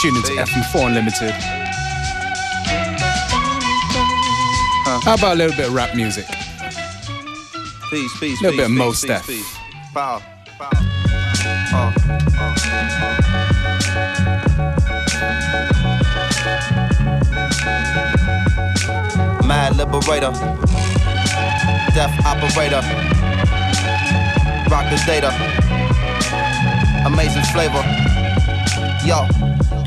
tuning to FM4 Unlimited. How about a little bit of rap music? Peace, peace, A little peace, bit of Mo peace, Steph. peace, peace. Power, power. Uh, uh. Mad liberator, death operator, rock the data, amazing flavor. Yo,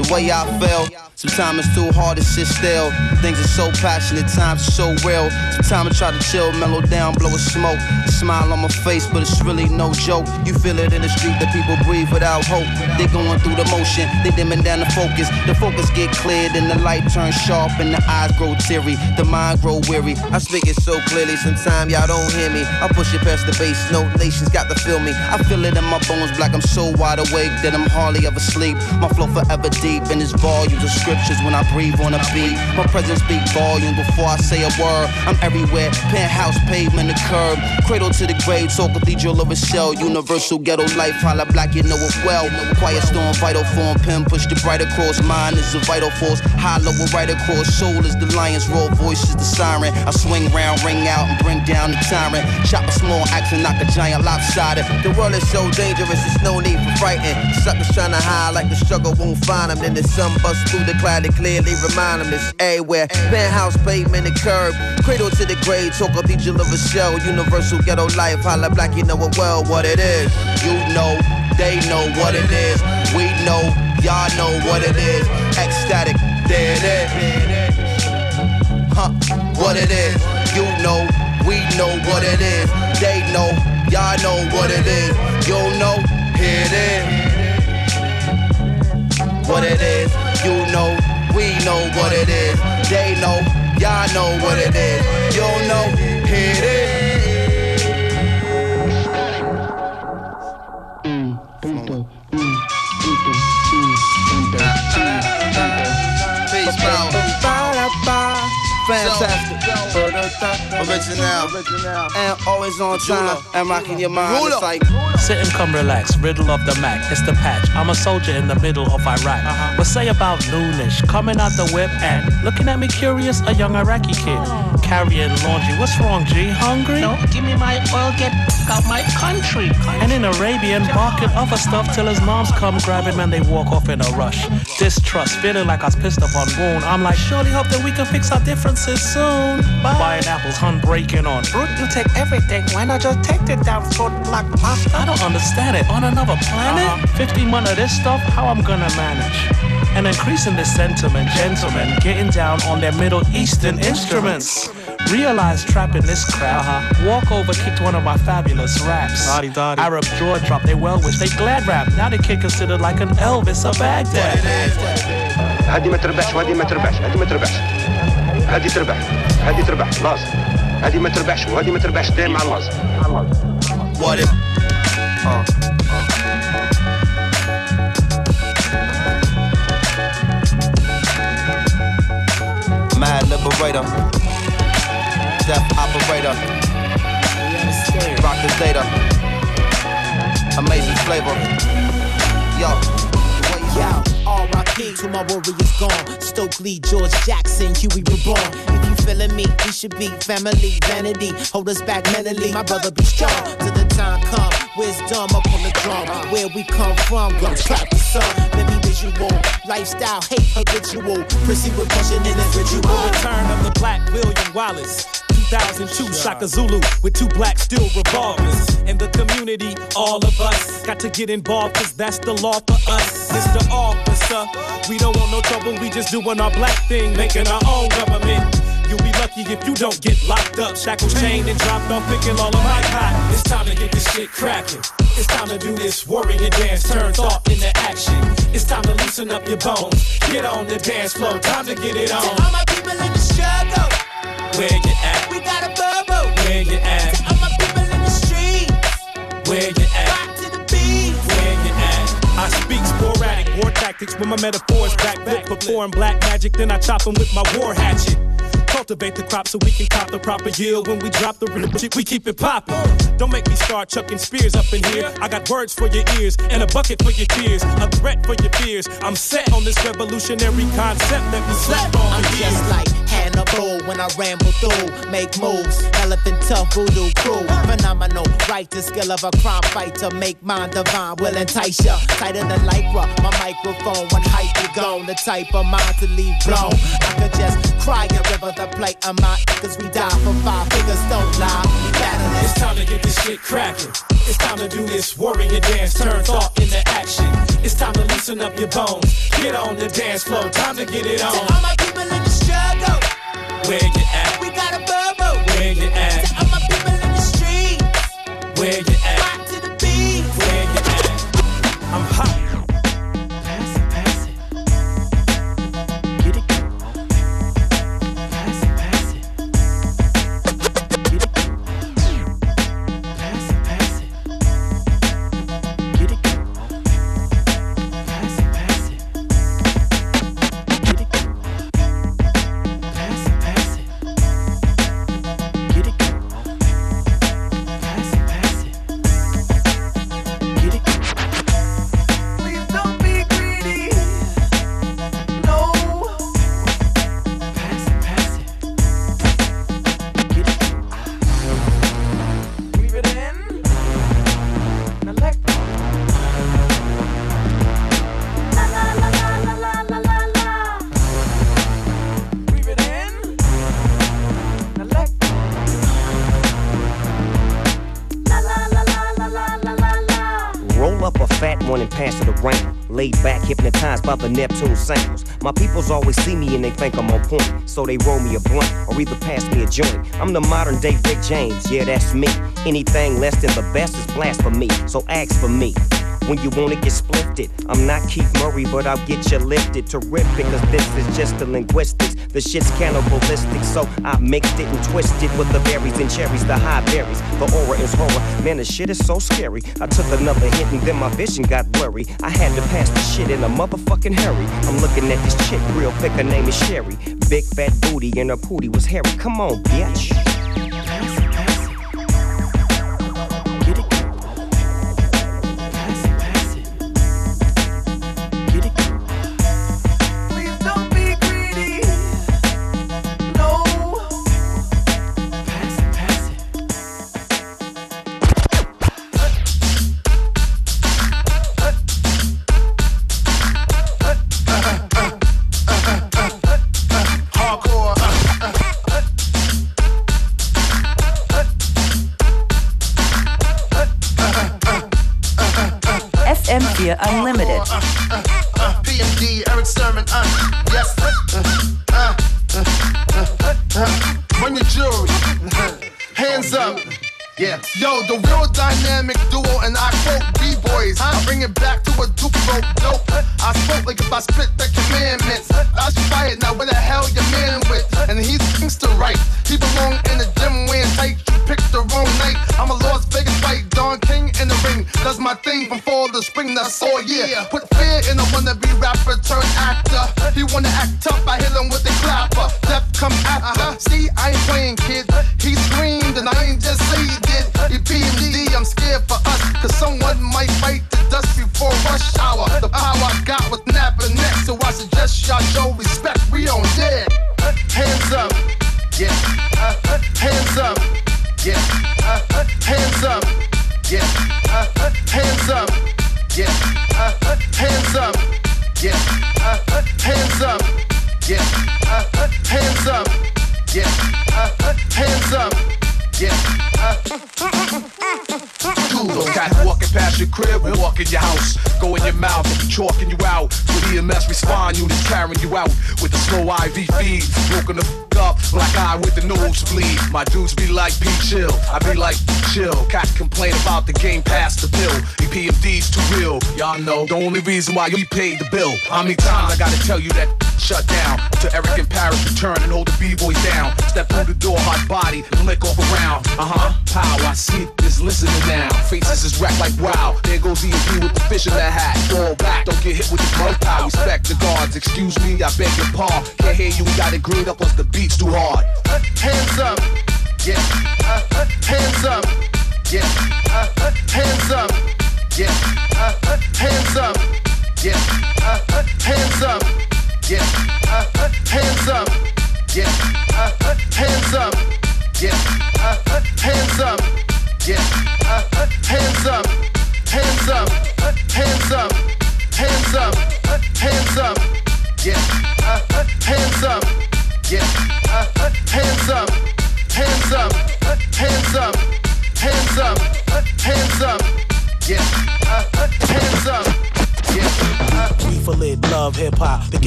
the way I feel. Sometimes it's too hard to sit still. Things are so passionate, times are so real. Sometimes I try to chill, mellow down, blow a smoke. A smile on my face, but it's really no joke. You feel it in the street that people breathe without hope. They going through the motion, they dimming down the focus. The focus get cleared and the light turns sharp and the eyes grow teary. The mind grow weary. I speak it so clearly, sometimes y'all don't hear me. I push it past the base, no nations got to feel me. I feel it in my bones, black. I'm so wide awake that I'm hardly ever sleep. My flow forever deep and its volumes of scriptures when I breathe on a beat. My presence speak volume before I say a word. I'm everywhere, penthouse, pavement, the curb. Cradle to the grave, so cathedral of a shell. Universal ghetto life, holla black, you know it well. Quiet storm, vital form, pen push the bright across. Mine is a vital force, hollow right across. Soul is the lion's roar, voice is the siren. I swing round, ring out, and bring down the tyrant. Chop a small axe and knock a giant lopsided. The world is so dangerous, there's no need for frightened. Suckers trying to hide like the struggle won't find them. Then the sun busts through the cloud to clearly remind them it's everywhere. Penthouse, pavement, and curb. Cradle to the grave, talk cathedral of a shell. Universal ghetto life, holla black, you know it well what it is. You know, they know what it is. We know, y'all know what it is. Ecstatic, there it is. Huh, what it is. You know, we know what it is. They know, y'all know what it is. You know, here it is. What it is, you know, we know what it is. They know, y'all know what it is. You know, here it is. Fantastic. Original. And always on time. And rocking your mind. It's like, Sit and come relax, riddle of the Mac, it's the patch. I'm a soldier in the middle of Iraq. Uh-huh. What say about noonish, coming out the whip and looking at me curious, a young Iraqi kid. Oh. Carrying laundry, what's wrong, G? Hungry? No, give me my oil, get out my country. And in Arabian, barking other stuff till his moms come grab him and they walk off in a rush. Distrust, feeling like I was pissed upon wound. I'm like, surely hope that we can fix our differences soon Buying apples, hun breaking on. Brute, you take everything. Why not just take the down for black pasta? I don't understand it. On another planet? 50 months of this stuff, how I'm gonna manage? And increasing this sentiment, gentlemen, getting down on their Middle Eastern instruments. Realize trapping this crowd. Walk over, kicked one of my fabulous raps. Arab jaw drop, they well wish, they glad rap. Now they kid considered like an Elvis of Baghdad. هذه ما تربحش وهذه ما تربحش هذه ما تربحش هذه تربح هذه تربح خلاص هذه ما تربحش وهذه ما تربحش دايما مع اللاز what it. Uh, uh. Mad liberator, death operator, rock the data, amazing flavor. Yo, R.I.P. to my warriors gone. Stokely, George Jackson, Huey reborn. If you feeling me, we should be family. Vanity, hold us back mentally. My brother be strong till the time come. Wisdom up on the drum. Where we come from, gonna clap the sun. Maybe visual, lifestyle, hate habitual. Proceed with pushing in this ritual. Return of the Black William Wallace. 2002 Shaka Zulu with two black steel revolvers. In the community, all of us got to get involved cause that's the law for us. Mr. Officer, we don't want no trouble, we just doing our black thing, making our own government. You'll be lucky if you don't get locked up, shackles chained and dropped off, picking all of my cotton. It's time to get this shit cracking. It's time to do this warrior dance, turn thought into action. It's time to loosen up your bones, get on the dance floor, time to get it on. All my people in the struggle, Where you at? we got a bubble. Where you at? All my people in the streets, Where you at? rock to the beat. Where you at? I speak sporadic war tactics when my metaphors backflip. Perform black magic, then I chop 'em with my war hatchet. Cultivate the crop so we can cop the proper yield. When we drop the real shit, we keep it poppin'. Don't make me start chucking spears up in here. I got words for your ears and a bucket for your tears, a threat for your fears. I'm set on this revolutionary concept that we slept on. I'm just like Hannibal when I ramble through, make moves. Elephant tough voodoo crew, phenomenal. Right the skill of a crime fighter, make mine divine, will entice ya. Tighter than lycra, my microphone when hype you gone. The type of mind to leave blown. I could just cry a river the plate of my cause we die for five figures, don't lie. We battling. It's time to get this shit cracking. It's time to do this warrior dance, turn thought into action. It's time to loosen up your bones. Get on the dance floor, time to get it on. To All my people in the struggle, Where you at? we got a bubble. Where you at? To All my people in the streets, Where you at? rock to the beat. Where you at? I'm hot. And pass it around. Laid back, hypnotized by the Neptune sounds. My peoples always see me and they think I'm on point. So they roll me a blunt or either pass me a joint. I'm the modern day Rick James, yeah, that's me. Anything less than the best is blasphemy. So ask for me. When you wanna get splifted, I'm not Keith Murray, but I'll get you lifted. Terrific, cause this is just the linguistics. The shit's cannibalistic, so I mixed it and twisted with the berries and cherries, the high berries. The aura is horror. Man, the shit is so scary. I took another hit and then my vision got blurry. I had to pass the shit in a motherfucking hurry. I'm looking at this chick real thick, her name is Sherry. Big fat booty and her pooty was hairy. Come on, bitch. Spring, that's all year. Put fear in a wannabe rapper turned actor. He wanna act tough, My dudes be like, be chill. I be like, chill. Cats complain about the game past the pill. The PMD's too real. Y'all know the only reason why you paid the bill. How many times I gotta tell you that shut down? To Eric and Parrish return and hold the B-boys down. Step through the door, hot body, and lick off around. Uh-huh. Pow, I see this listening now. Faces is wrecked like wow. There goes EMP with the fish in that hat. Fall back, don't get hit with the mud pow. Respect the guards. Excuse me, I beg your pardon. Can't hear you, we got it green up, plus the beat's too hard. Hands up, yeah. Uh, hands up, yeah. Uh, uh, hands up, yeah. Uh, uh, hands up, yeah. Uh, uh, hands up, yeah. Uh, uh, hands up, yeah.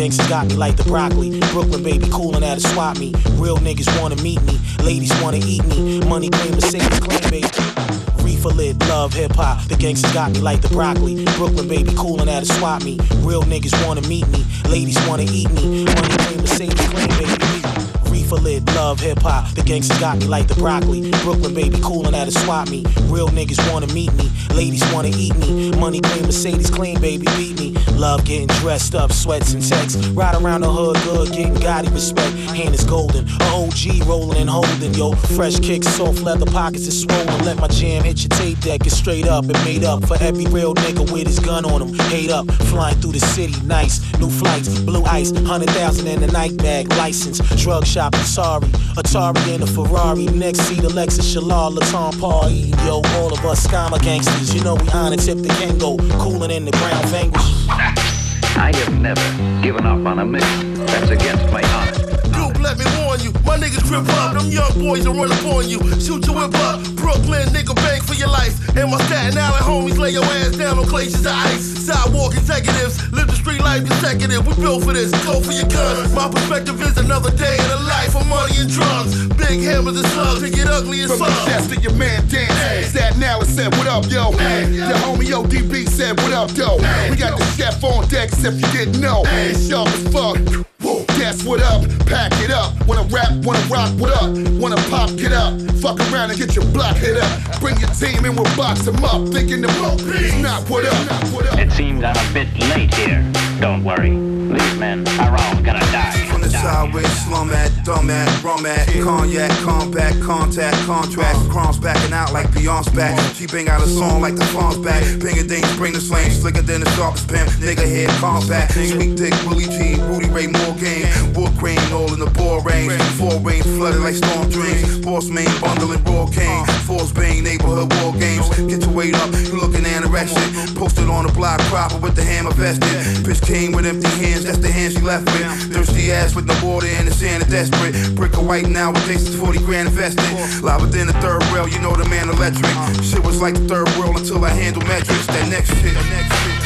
Gangsters got me like the broccoli. Brooklyn baby coolin' at a swap me. Real niggas wanna meet me. Ladies wanna eat me. Money cream, Mercedes claim baby. Reefer lit, love hip hop. The gangsters got me like the broccoli. Brooklyn baby coolin' at a swap me. Real niggas wanna meet me. Ladies wanna eat me. Money cream, Mercedes claim baby. Reefer lit, love hip hop. The gangsters got me like the broccoli. Brooklyn baby coolin' at a swap me. Real niggas wanna meet me. Ladies wanna eat me. Money clean, Mercedes clean, baby beat me. Love getting dressed up, sweats and sex. Ride around the hood, good, getting gaudy respect. Hand is golden, a OG rolling and holding, yo. Fresh kicks, soft leather pockets is swollen. Let my jam hit your tape deck. It's straight up and made up for every real nigga with his gun on him. Hate up, flying through the city, nice. New flights, blue ice, hundred thousand in the night bag, license. Drug shopping, sorry. Atari and a Ferrari, next seat Alexis Shalal, Laton eating, yo. All of us scammer gangsters, you know we honor tip the Kangol, cooling in the ground vanquish. I have never given up on a mission that's against my my niggas grip up, them young boys will run up on you. Shoot your whip up, Brooklyn nigga bank for your life. And my Staten Island homies lay your ass down on glaciers of ice. Sidewalk executives, live the street life consecutive. We built for this, go for your guns. My perspective is another day in the life of money and drugs. Big hammers and slugs, and get ugly as fuck. the chest to your man dance. Staten Island said, What up, yo? The homie ODB said, What up, yo? We got the chef on deck, except you didn't know. It's sharp as fuck. Guess what up? Pack it up. Wanna rap, wanna rock, what up? Wanna pop, get up. Fuck around and get your block hit up. Bring your team and we'll box them up. Thinking the rope is not what up. It seems I'm a bit late here. Don't worry. These men are all gonna die. Sideways, slum at, dumb at, rum at, cognac, combat, contact, contract, crumbs backing out like Beyonce back. She bang out a song like the phone's back. Ping a ding, bring the flame, slicker than the sharpest pen. Nigga head combat, sweet dick, Willie G, Rudy Ray Morgan, Wood Crane, all in the ball range. Four range flooded like storm drains. Boss main bundling raw cane. Force Bane, neighborhood war games. Get your weight up, you looking anorexic. Posted on the block, proper with the hammer vested. Bitch came with empty hands, that's the hand she left with. Thirsty ass with no water in the sand and desperate. Brick of white now with Jason's 40 grand invested. Live within the third rail, you know the man electric. Shit was like the third world until I handle metrics. That next shit, that next shit.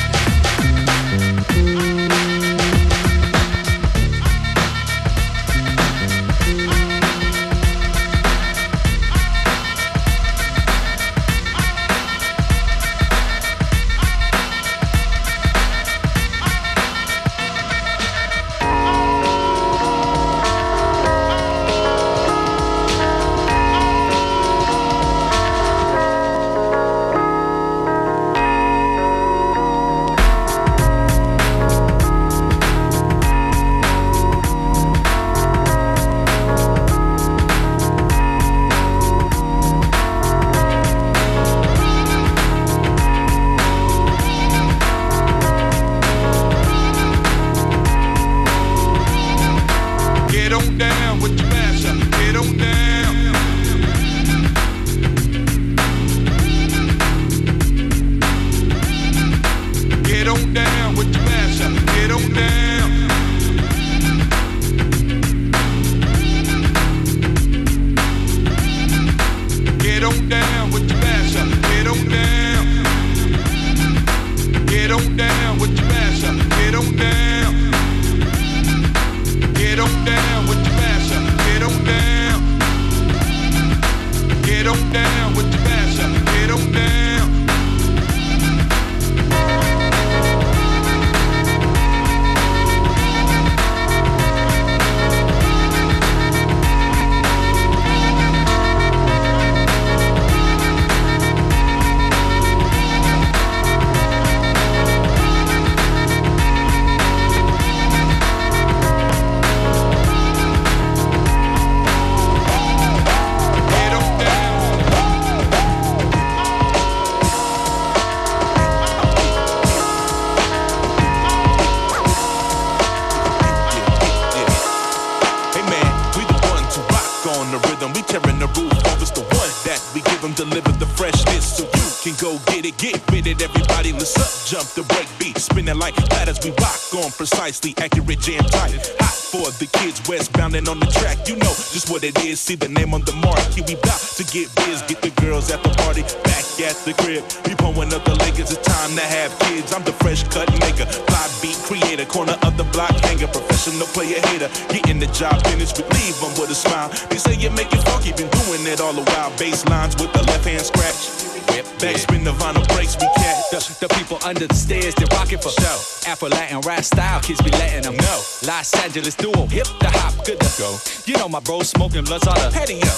Spinning like as we rock on precisely accurate, jam tight. Hot for the kids westbound and on the track. You know just what it is. See the name on the mark. Here we bout to get biz, get the girls at the party, back at the crib. We pulling up the Lakers. It's time to have kids. I'm the fresh cut maker, fly beat creator, corner of the block hanger, professional player hater. Getting the job finished, but leave them with a smile. They say you make it funky, been doing it all the while. Bass lines with the left hand scratch. Backspin the vinyl breaks, we catch. The, the people under the stairs, they rockin' for show. Afro Latin rap style, kids be letting them know. Los Angeles duo, hip the hop, good to go. You know my bro smoking blunts on the patio.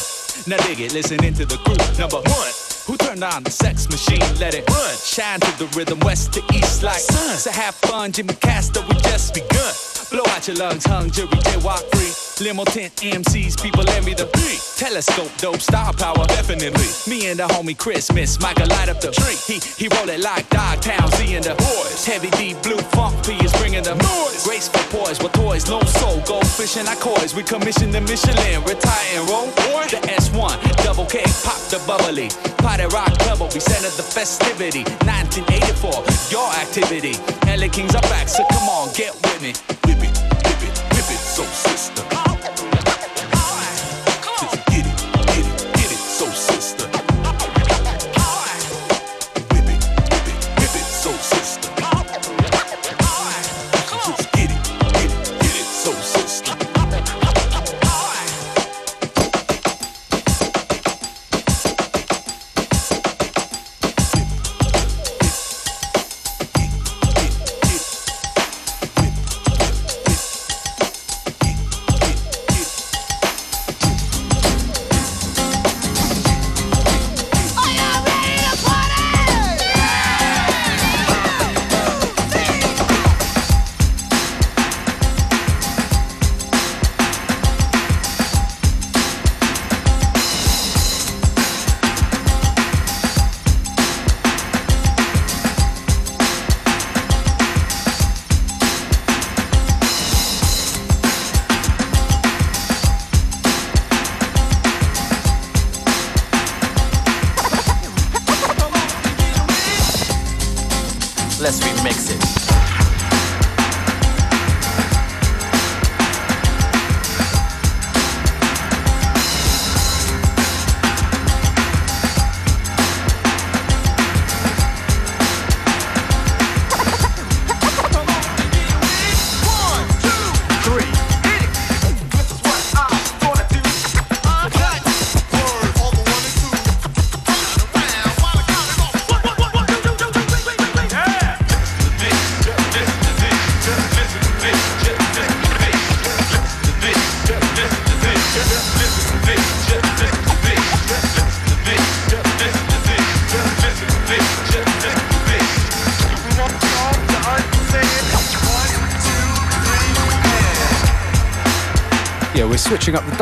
Now dig it, listening to the crew. Number one. Who turned on the sex machine? Let it run. Shine to the rhythm, west to east like sun. So have fun, Jimmy Castor, we just begun. Blow out your lungs, hung, jury, J walk free. Limo tent MCs, people envy the beat. Telescope, dope, star power, definitely. Me and the homie Christmas, Michael light up the tree. He he roll it like Dogtown, seeing the boys. Heavy D, blue funk P is bringing the noise. Graceful poise with toys, no soul, go fishing our coys. We commission the Michelin, retire and roll. The S1, double K, pop the bubbly. Party rock double, we centered the festivity. 1984, your activity. LA Kings are back, so come on, get with me. Whip it,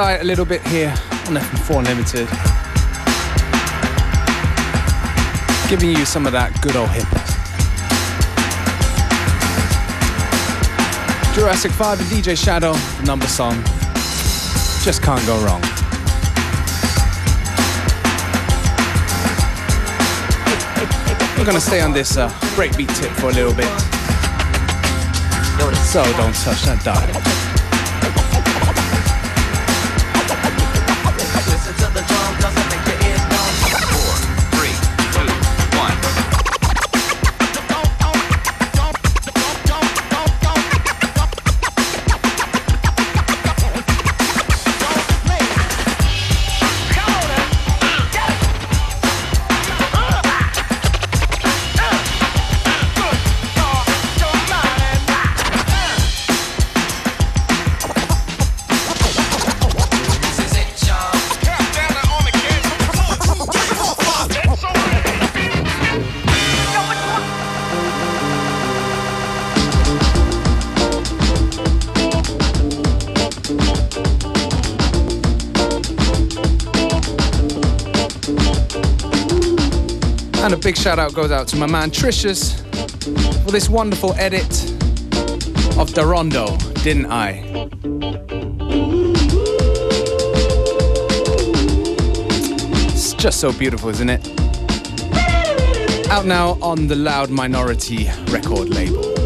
a little bit here on FM4 Limited. Giving you some of that good old hip. Jurassic 5 and DJ Shadow, the number song. Just can't go wrong. We're gonna stay on this uh, breakbeat tip for a little bit. So don't touch that dial. Shout out goes out to my man Tricious for this wonderful edit of Darondo, didn't I? It's just so beautiful, isn't it? Out now on the Loud Minority record label.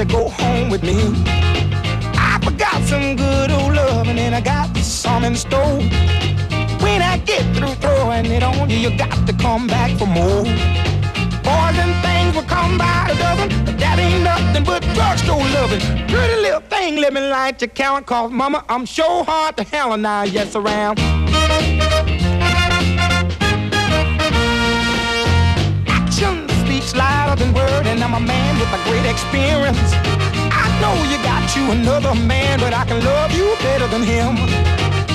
To go home with me. I forgot some good old loving and I got some in store. When I get through throwing it on you, you got to come back for more. Boys and things will come by the dozen, but that ain't nothing but drugstore loving. Pretty little thing, let me light your count, cause mama, I'm sure hard to hell and I yes around. Word, and I'm a man with a great experience. I know you got you another man, but I can love you better than him.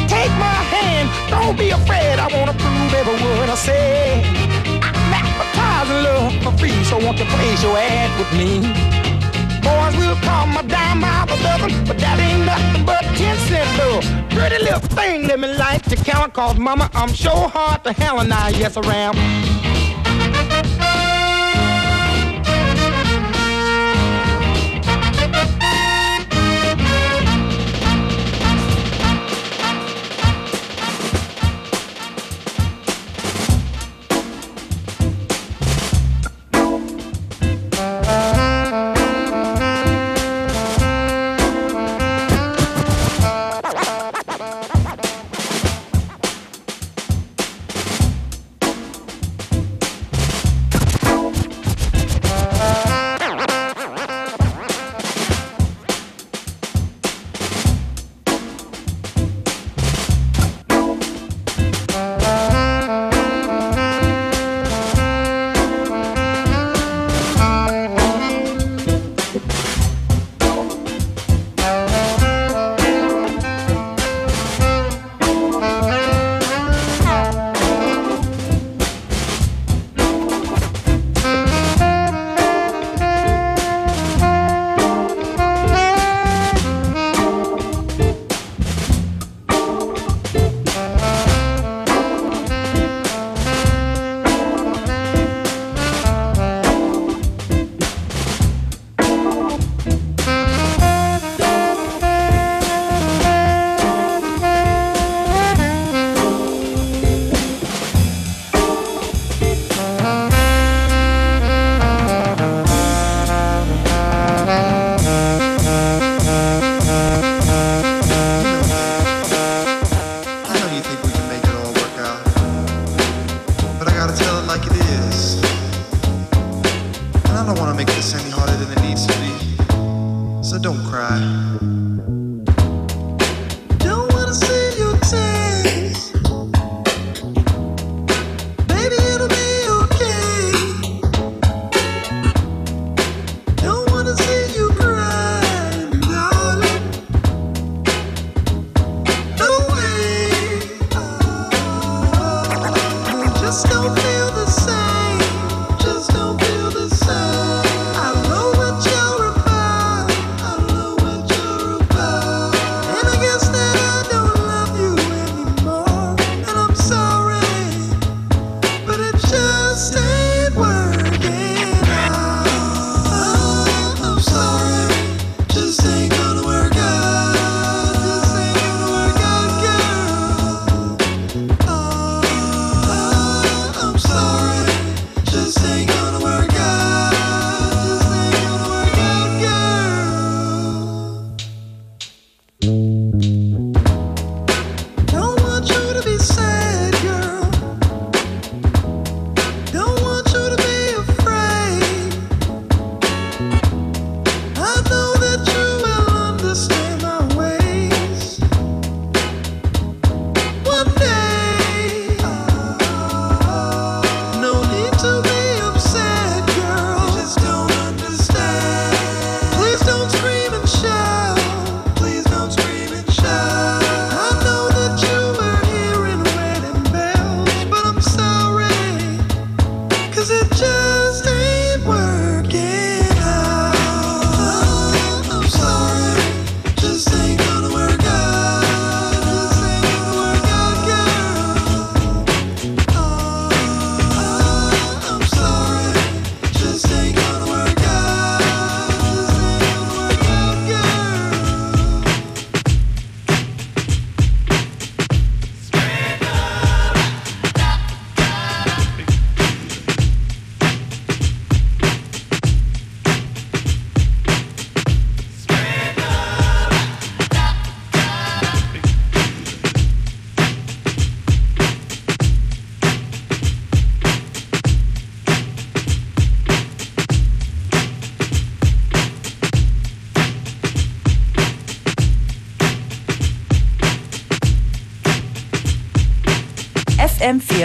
Take my hand, don't be afraid, I wanna prove every word I say. I'm advertising love for free, so won't you place your ad with me? Boys will call my dime out a dozen, but that ain't nothing but ten cent love. Pretty little thing, let me like to count, cause mama, I'm sure hard to hell and I, yes, around.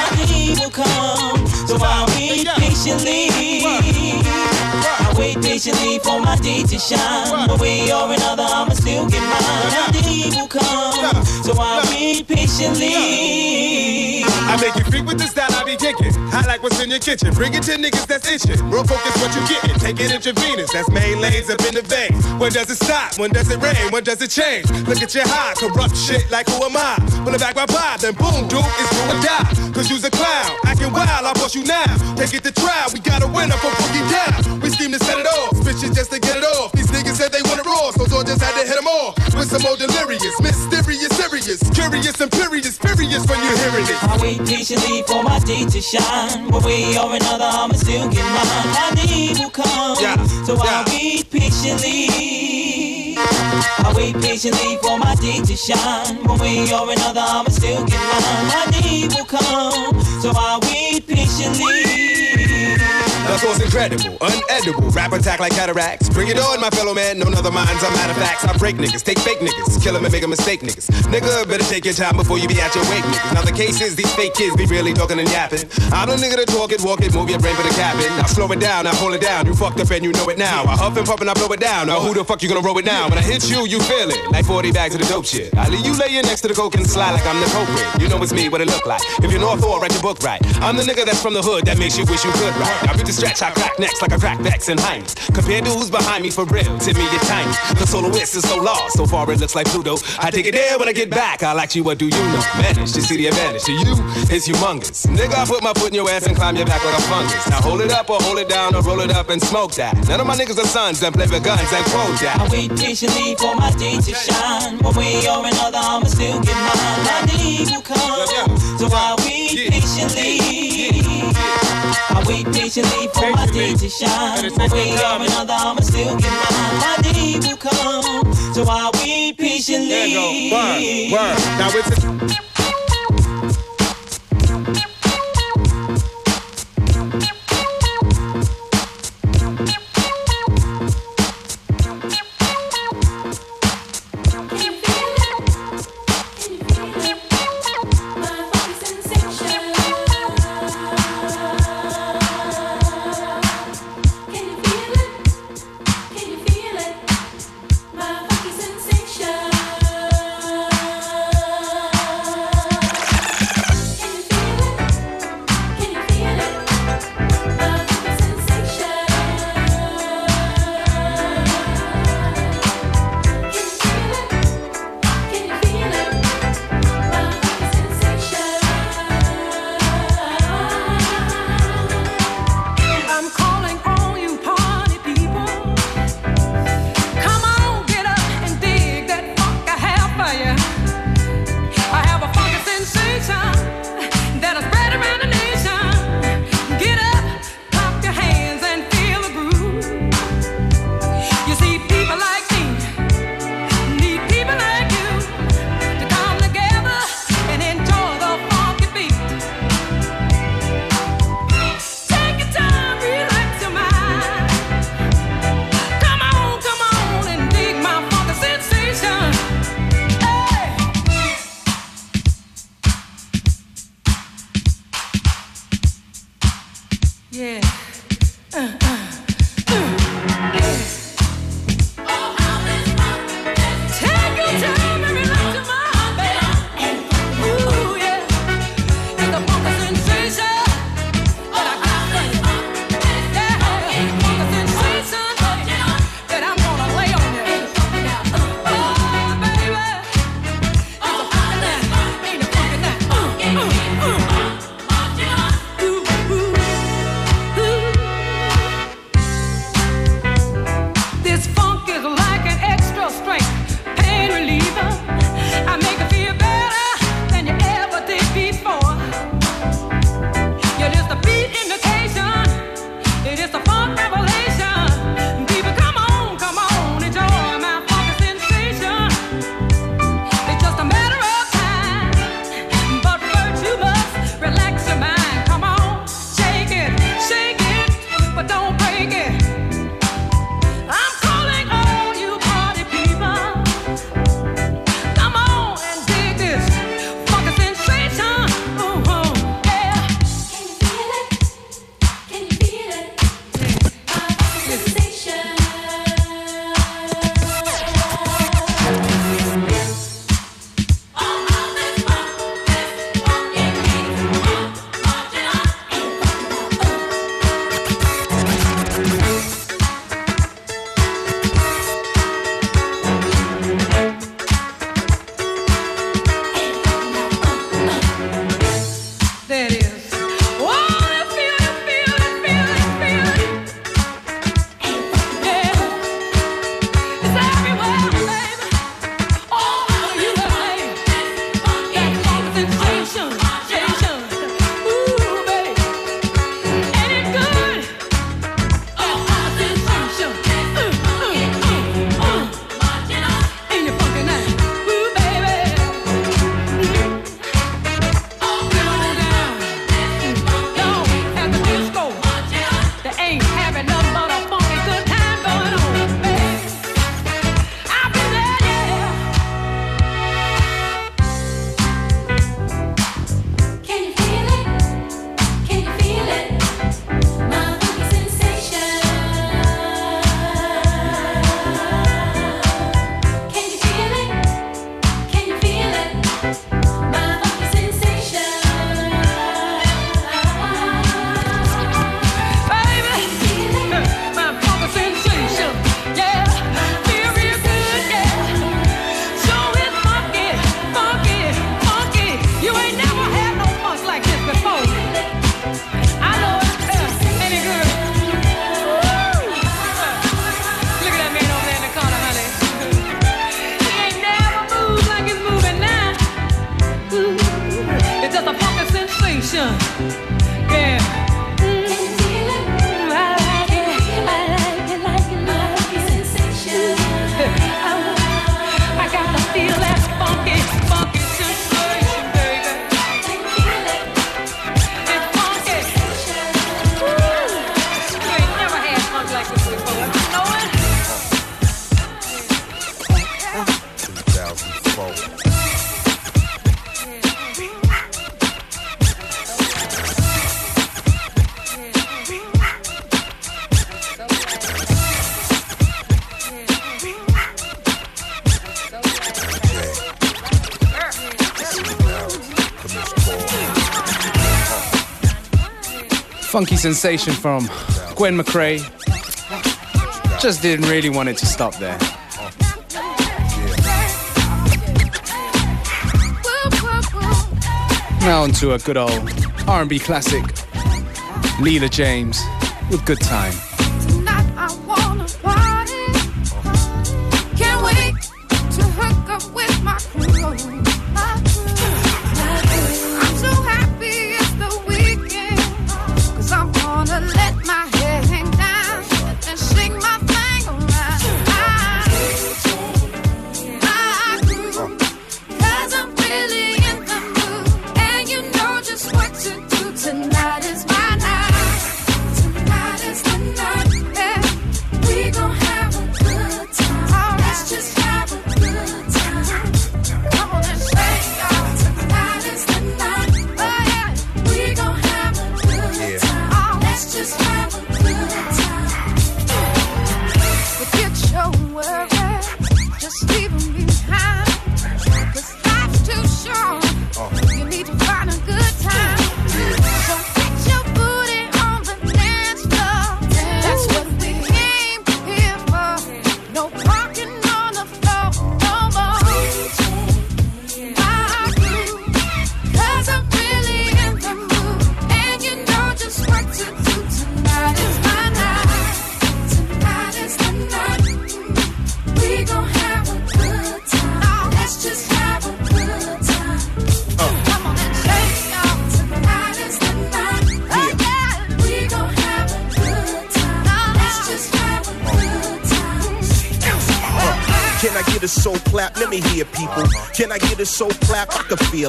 our King will come. So I wait patiently. I wait patiently for my day to shine. One way or another, I'ma still get mine. Our day will come. So I wait patiently kitchen. Bring it to niggas that's itching. Real focus what you getting. Take it intravenous. That's main lanes up in the vein. When does it stop? When does it rain? When does it change? Look at your high, corrupt shit like who am I? Pull it back my vibe, then boom, dude, it's do or die. Cause you's a clown, acting wild, I'll bust you now. Take it to trial, we got a winner for boogie down. We scheme to set it off, bitches just to get it off. These niggas said they want it raw, so Dog just had to hit them off. With some more delirious, mysterious, serious, curious, imperious, furious when you're hearing it. I patiently for my day to shine. One way or another, I'ma still get mine. My day will come, yeah. so yeah. I'll wait patiently. I wait patiently for my day to shine. One way or another, I'ma still get mine. My day will come, so I'll wait patiently. That's what's incredible, unedible. Rap attack like cataracts. Bring it on, my fellow man. No other minds, I'm out of facts. I break niggas, take fake niggas, kill them and make a mistake niggas. Nigga, better take your time before you be at your wake niggas. Now the case is these fake kids be really talking and yapping. I'm the nigga to talk it, walk it, move your brain for the cabin. Now slow it down, I hold it down. You fucked up and you know it now. I huff and puff and I blow it down. Now who the fuck you gonna roll it down? When I hit you, you feel it. Like 40 bags of the dope shit. I leave you laying next to the coke and slide like I'm the culprit. You know it's me, what it look like. If you're North or write your book right. I'm the nigga that's from the hood that makes you wish you could right. The stretch, I crack next like I crack backs and Heinz. Compared to who's behind me for real, to me you're. The soloist is so lost, so far it looks like Pluto. I take it there when I get back. I'll ask you, what do you know? Manage to see the advantage to you is humongous. Nigga, I put my foot in your ass and climb your back like a fungus. Now hold it up or hold it down or roll it up and smoke that. None of my niggas are sons that play with guns and quote that. I wait patiently for my day to shine. One way or another, I'ma still get mine. My day you come, so I wait patiently. Wait patiently for my day to shine. Way or another, I'ma still get mine. My day will come, so I wait patiently. There you go. Word, word. Now it's a funky sensation from Gwen McCrae. Just didn't really want it to stop there. Now onto a good old R&B classic, Leela James with Good Time.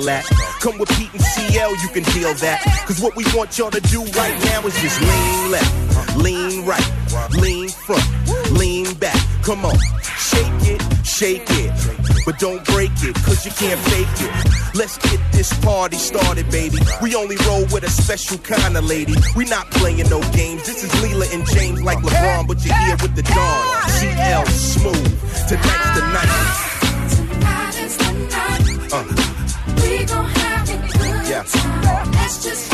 Feel that. Come with Pete and CL, you can deal that. Cause what we want y'all to do right now is just lean left, lean right, lean front, lean back. Come on, shake it, shake it. But don't break it, cause you can't fake it. Let's get this party started, baby. We only roll with a special kind of lady. We not playing no games. This is Leela and James like LeBron, but you're here with the Dawn. CL smooth. Tonight's the night. Uh. Just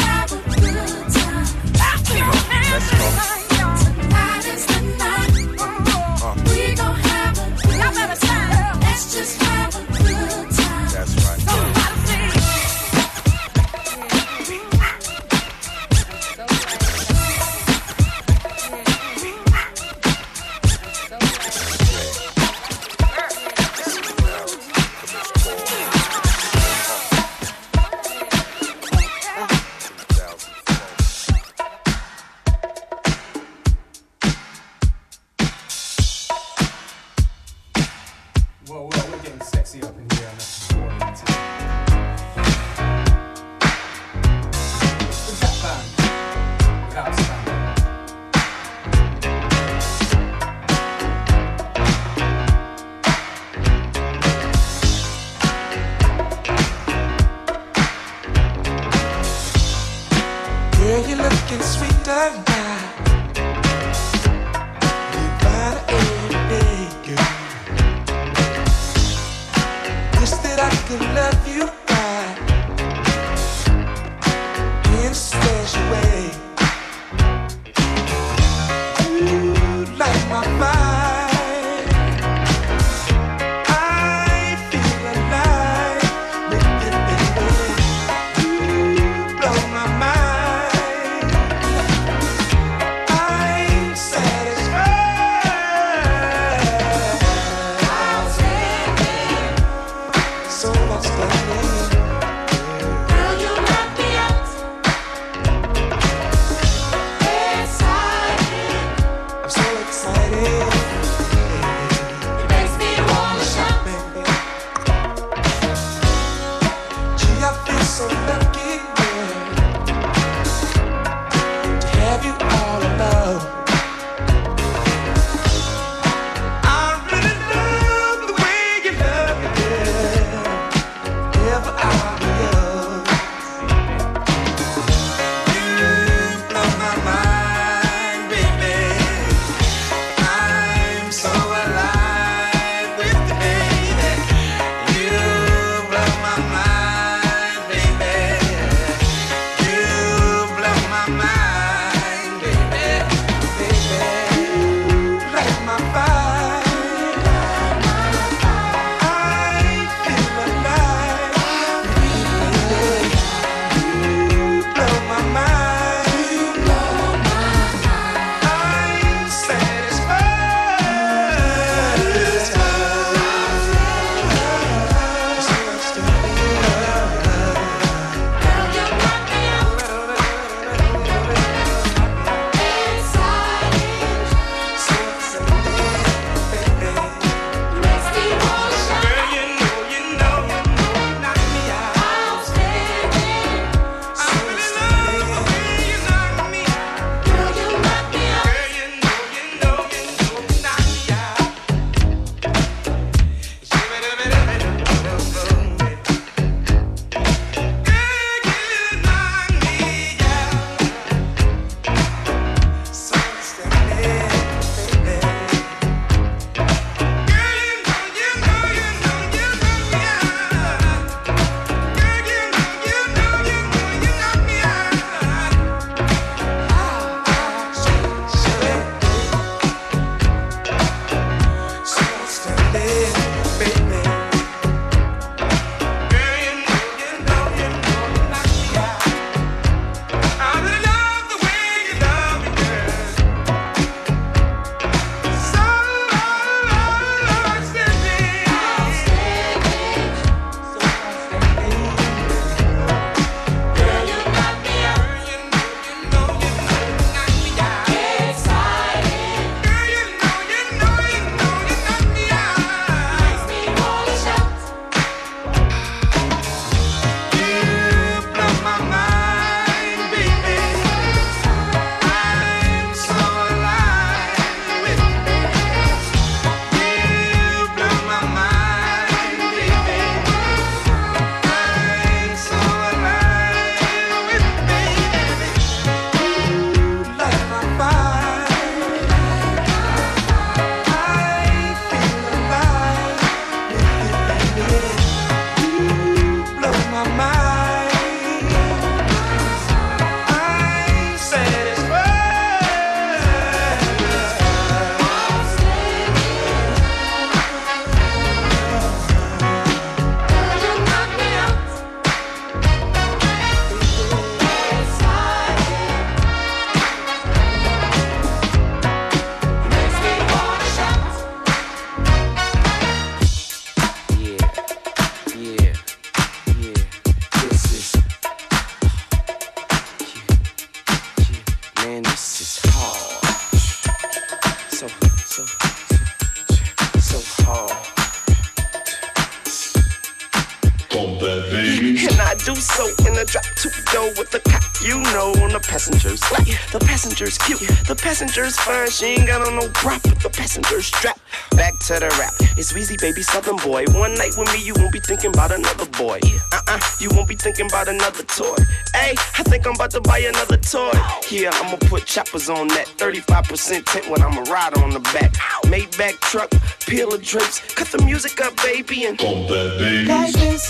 passenger's cute, the passenger's fine. She ain't got on no prop, but the passenger's strapped. Back to the rap. It's Weezy, baby, Southern boy. One night with me, you won't be thinking about another boy. Uh uh, you won't be thinking about another toy. Hey, I think I'm about to buy another toy. Yeah, I'ma put choppers on that. 35% tint when I'ma ride on the back. Maybach truck, peel of drapes. Cut the music up, baby, and Bump that bass. Like this,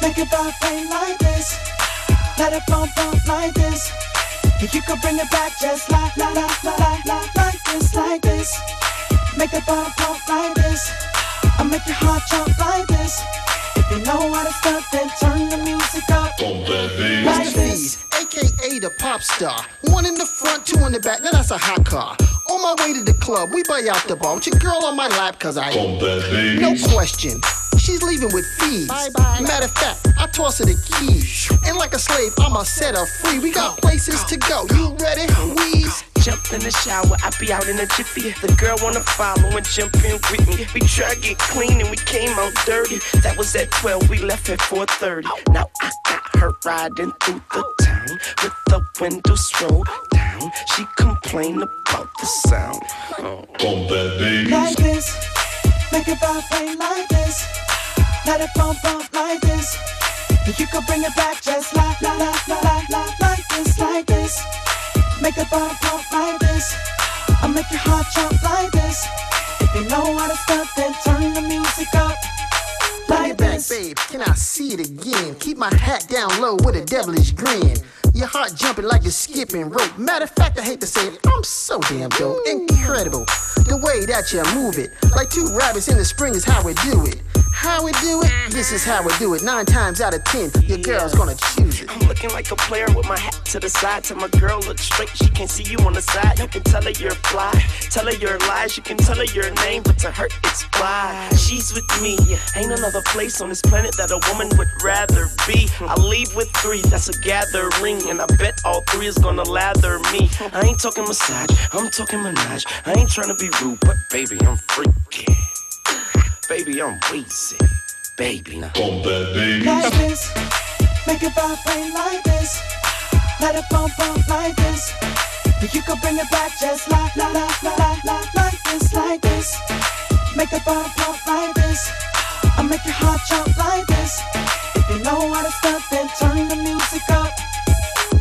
make it vibrate like this. Let it bump, bump like this. If you could bring it back just like, like, like, like, like, like this, like this. Make it bump, bump like this. I make your heart jump like this. If you know how to stop, then turn the music up. Bump that bass. Like this. aka the pop star. One in the front, two in the back, now that's a hot car. On my way to the club, we buy out the bar. With your girl on my lap, cause I Bump that bass. No question. She's leaving with fees. Bye bye. Matter of fact, I toss her the keys. And like a slave, I'ma set her free. We got places to go. You ready? Wheeze. Jump in the shower, I be out in a jiffy. The girl wanna follow and jump in with me. We try to get clean and we came out dirty. That was at 12, we left at 4:30. Now I got her riding through the town with the windows rolled down. She complained about the sound. Oh. Bump that bass. Like this, make it vibrate like this. Let it bump, bump like this. You could bring it back just like, like, like, like, like, like this, like this. Make it bump, bump like this. I make your heart jump like this. If you know how to stop, then turn the music up. It back, babe. Can I see it again? Keep my hat down low with a devilish grin. Your heart jumping like you're skipping rope. Matter of fact, I hate to say it, I'm so damn dope. Incredible. The way that you move it. Like two rabbits in the spring is how we do it. How we do it? This is how we do it. Nine times out of ten, your girl's gonna choose it. I'm looking like a player with my hat to the side. Till my girl looks straight, she can't see you on the side. You can tell her you're fly, tell her your lies. You can tell her your name, but to her it's fly. She's with me. Ain't another place on this planet that a woman would rather be. I leave with three, that's a gathering, and I bet all three is gonna lather me. I ain't talking massage, I'm talking menage. I ain't trying to be rude, but baby, I'm freaky. Baby, I'm Weezy. Baby, now. Bump that Like this, make it vibrate like this. Let it bump, bump like this. If you could bring it back just like, like, like, like, like, like this, like this. Make it bump, bump like this. I make your heart jump like this. If you know how to stop, then turn the music up.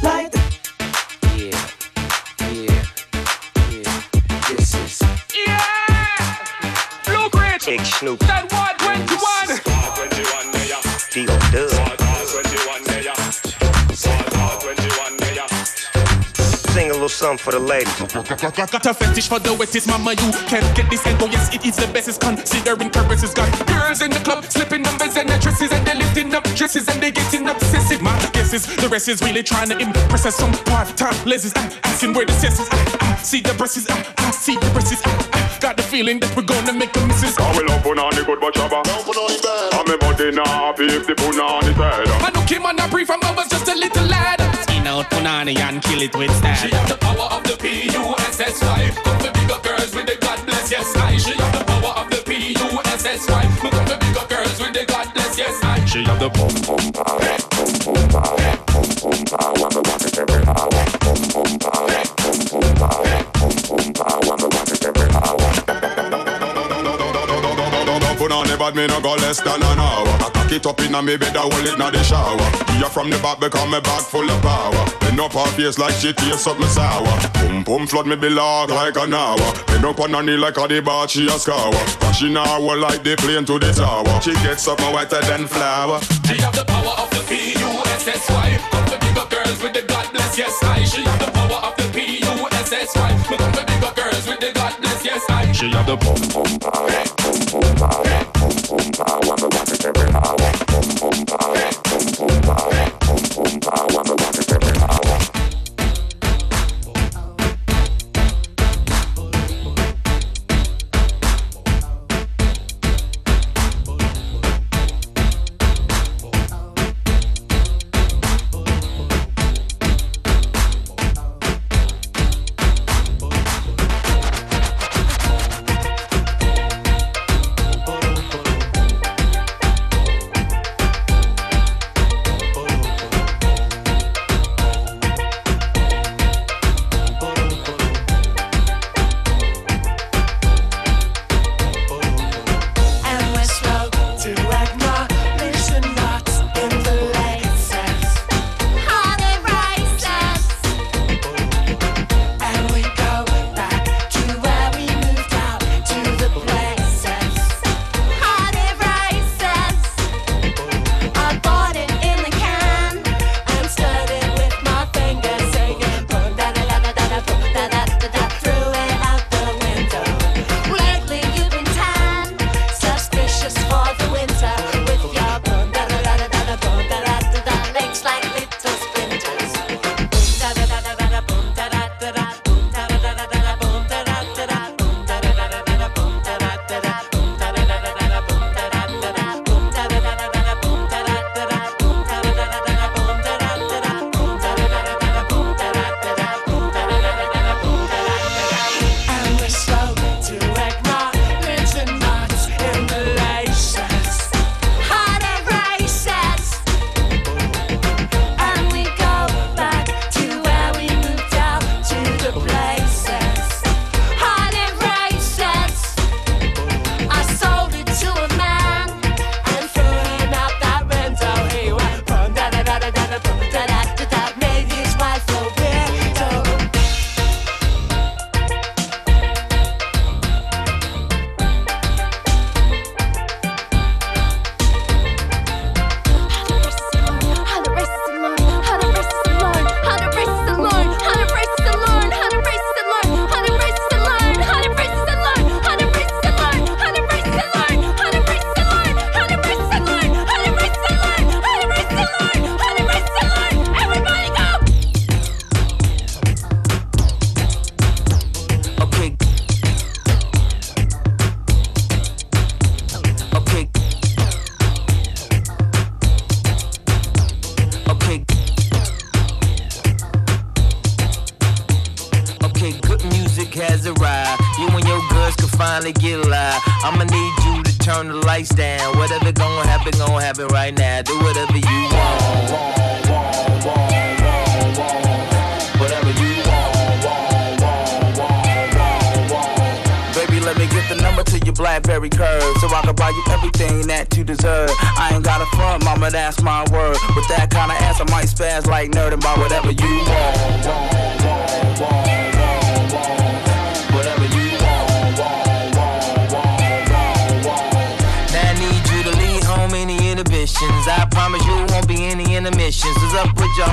Like this. Yeah, Big Snoop. That 121. D.O. Dub. Sing a little something for the ladies. Got a fetish for the wettest mama you can get this and go yes it is the best is considering purpose is gone girls in the club slipping numbers and their dresses and they lifting up dresses and they getting obsessive my guess is the rest is really trying to impress us some part-time ladies ah, asking where the sense is ah, ah, see the breasts ah, ah, see the breasts ah, ah, got the feeling that we're gonna make a missus. I will open on the good but chopper. I'm a body now happy if the put on his head. I know Kim on a brief from I was just a little lad. Skin out punani and kill it with style. She have the power of the P-U-S-S-Y Come for bigger girls with the God bless yes I. She have the power of the P-U-S-S-Y Me come for bigger girls with the God bless yes I. She have the pum pum power, pum pum power, bad, me no go less than an hour. I cock it up in a me bed, I hold it in the shower. Yeah, from the back because me back full of power. Bend up her face like she taste up me sour. Pum pum flood me below like an hour. Bend up on her knee like a the bar she a scour. Crashing hour like the plane to the tower. She gets up more wetter than flour. She have the power of the P-U-S-S-Y Come for bigger girls with the God bless yes I She have the power of the P-U-S-S-Y Me come for bigger girls with the God bless yes I She have the pum pum power, pum pum power,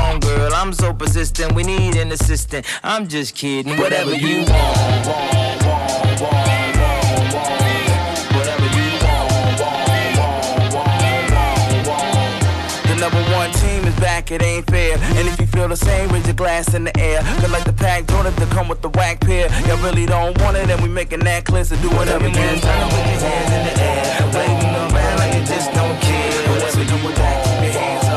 wrong, girl. I'm so persistent. We need an assistant. I'm just kidding. Whatever you want, want, want, want. number one team is back, it ain't fair. And if you feel the same, raise your glass in the air. Cause like the pack don't have to come with the whack pair. Y'all really don't want it, and we making that clear. So do whatever you want. Turn to put your hands in the air, waving around like you just don't care. Whatever you want, keep your hands up.